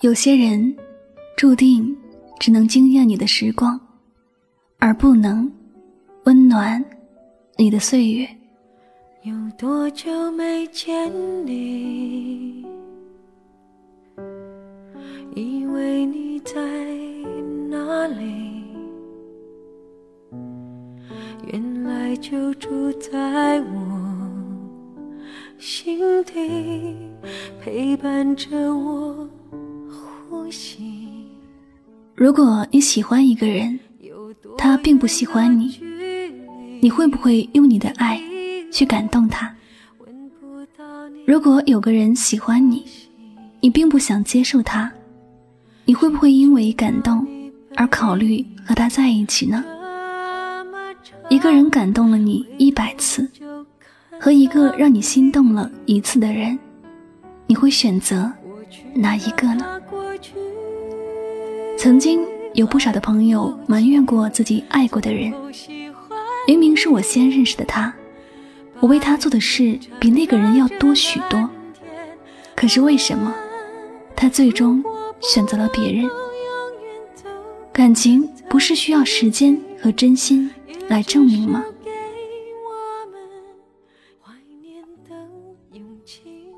有些人注定只能惊艳你的时光，而不能温暖你的岁月。有多久没见你？以为你在哪里？原来就住在我心底，陪伴着我。如果你喜欢一个人，他并不喜欢你，你会不会用你的爱去感动他？如果有个人喜欢你，你并不想接受他，你会不会因为感动而考虑和他在一起呢？一个人感动了你一百次，和一个让你心动了一次的人，你会选择哪一个呢？曾经有不少的朋友埋怨过自己爱过的人，明明是我先认识的他，我为他做的事比那个人要多许多，可是为什么他最终选择了别人？感情不是需要时间和真心来证明吗？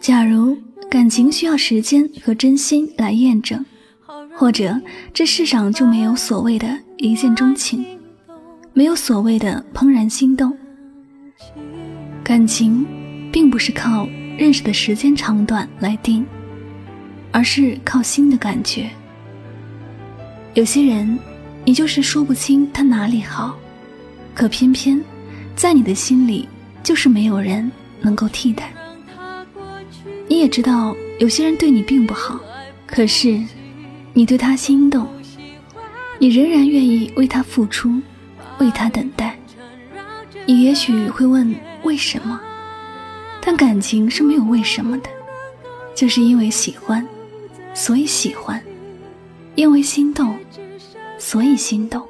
假如感情需要时间和真心来验证。或者这世上就没有所谓的一见钟情，没有所谓的怦然心动。感情并不是靠认识的时间长短来定，而是靠心的感觉。有些人，你就是说不清他哪里好，可偏偏在你的心里就是没有人能够替代。你也知道有些人对你并不好，可是。你对他心动，你仍然愿意为他付出，为他等待。你也许会问为什么，但感情是没有为什么的，就是因为喜欢，所以喜欢；因为心动，所以心动。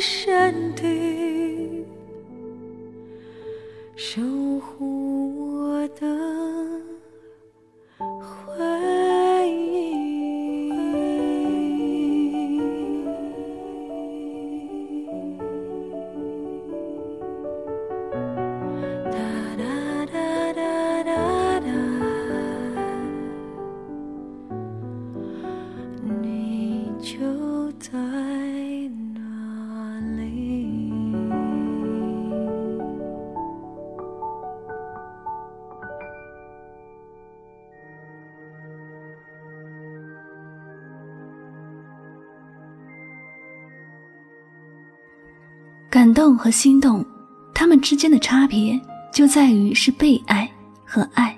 深。感动和心动，他们之间的差别就在于是被爱和爱。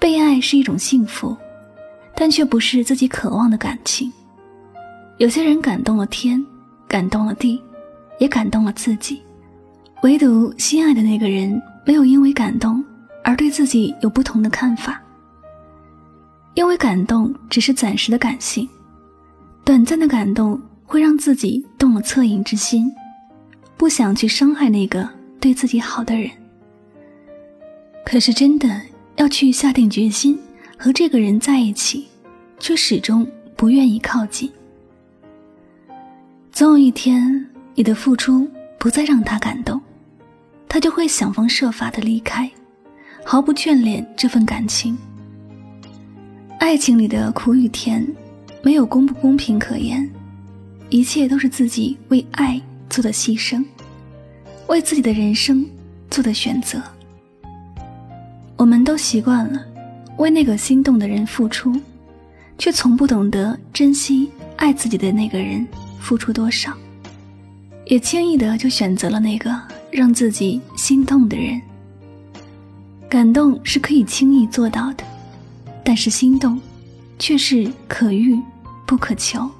被爱是一种幸福，但却不是自己渴望的感情。有些人感动了天，感动了地，也感动了自己，唯独心爱的那个人没有因为感动而对自己有不同的看法。因为感动只是暂时的感性，短暂的感动。会让自己动了恻隐之心，不想去伤害那个对自己好的人。可是真的要去下定决心和这个人在一起，却始终不愿意靠近。总有一天，你的付出不再让他感动，他就会想方设法的离开，毫不眷恋这份感情。爱情里的苦与甜，没有公不公平可言，一切都是自己为爱做的牺牲，为自己的人生做的选择。我们都习惯了为那个心动的人付出，却从不懂得珍惜爱自己的那个人。付出多少，也轻易的就选择了那个让自己心动的人。感动是可以轻易做到的，但是心动，却是可遇不可求。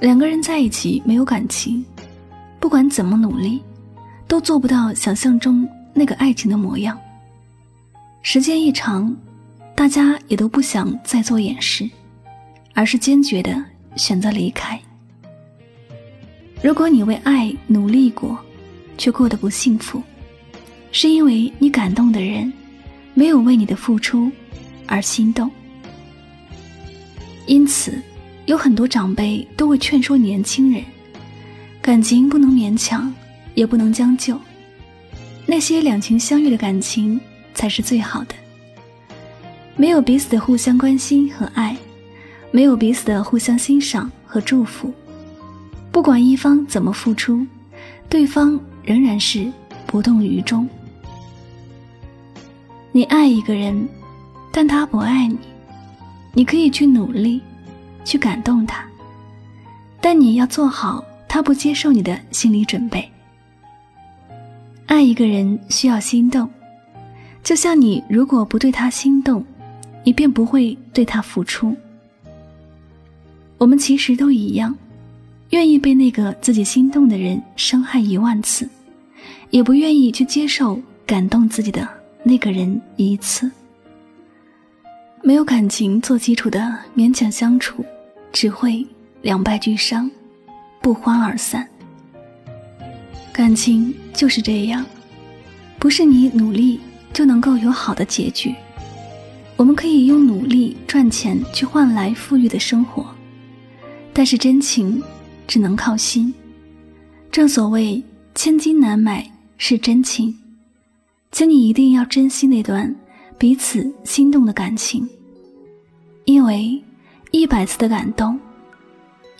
两个人在一起没有感情，不管怎么努力，都做不到想象中那个爱情的模样。时间一长，大家也都不想再做掩饰，而是坚决的选择离开。如果你为爱努力过，却过得不幸福，是因为你感动的人没有为你的付出而心动。因此，有很多长辈都会劝说年轻人：感情不能勉强，也不能将就。那些两情相悦的感情才是最好的。没有彼此的互相关心和爱，没有彼此的互相欣赏和祝福。不管一方怎么付出，对方仍然是无动于衷。你爱一个人，但他不爱你，你可以去努力，去感动他，但你要做好他不接受你的心理准备。爱一个人需要心动，就像你如果不对他心动，你便不会对他付出。我们其实都一样。愿意被那个自己心动的人伤害一万次，也不愿意去接受感动自己的那个人一次。没有感情做基础的勉强相处，只会两败俱伤，不欢而散。感情就是这样，不是你努力就能够有好的结局。我们可以用努力赚钱去换来富裕的生活，但是真情。只能靠心。正所谓千金难买是真情，请你一定要珍惜那段彼此心动的感情，因为一百次的感动，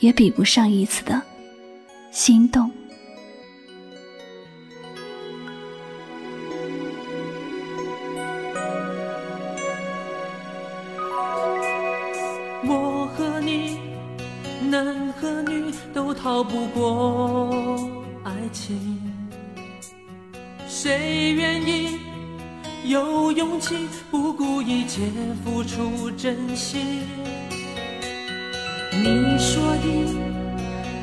也比不上一次的心动。我和你，男和女，都逃不过爱情，谁愿意有勇气不顾一切付出真心？你说的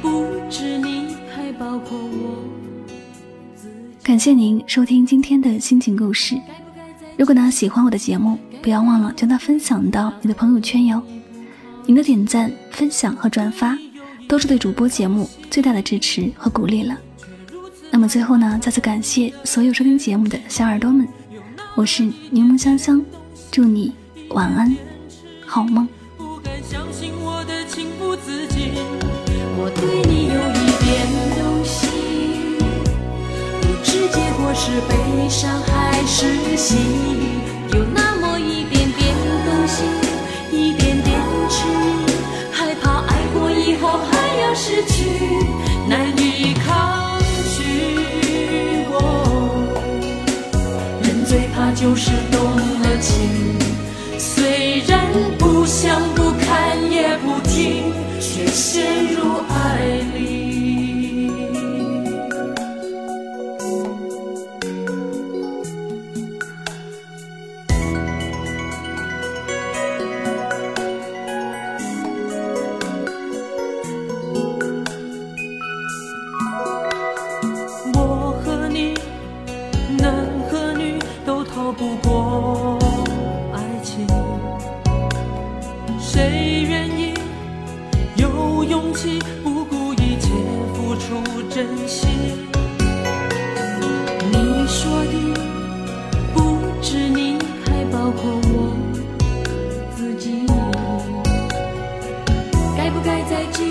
不止你，还包括我。感谢您收听今天的心情故事。如果呢喜欢我的节目，不要忘了将它分享到你的朋友圈哟。您的点赞、分享和转发。都是对主播节目最大的支持和鼓励了。那么最后呢，再次感谢所有收听节目的小耳朵们，我是柠檬香香，祝你晚安，好梦。我对你有一点动心，不知结果是悲伤还是喜，有那么一点点动心，一点点痴迷，害怕爱过以后还要。失去难以抗拒，我人最怕就是动了情，虽然不想不不过爱情谁愿意有勇气不顾一切付出真心？你说的不止你还包括我自己。该不该再继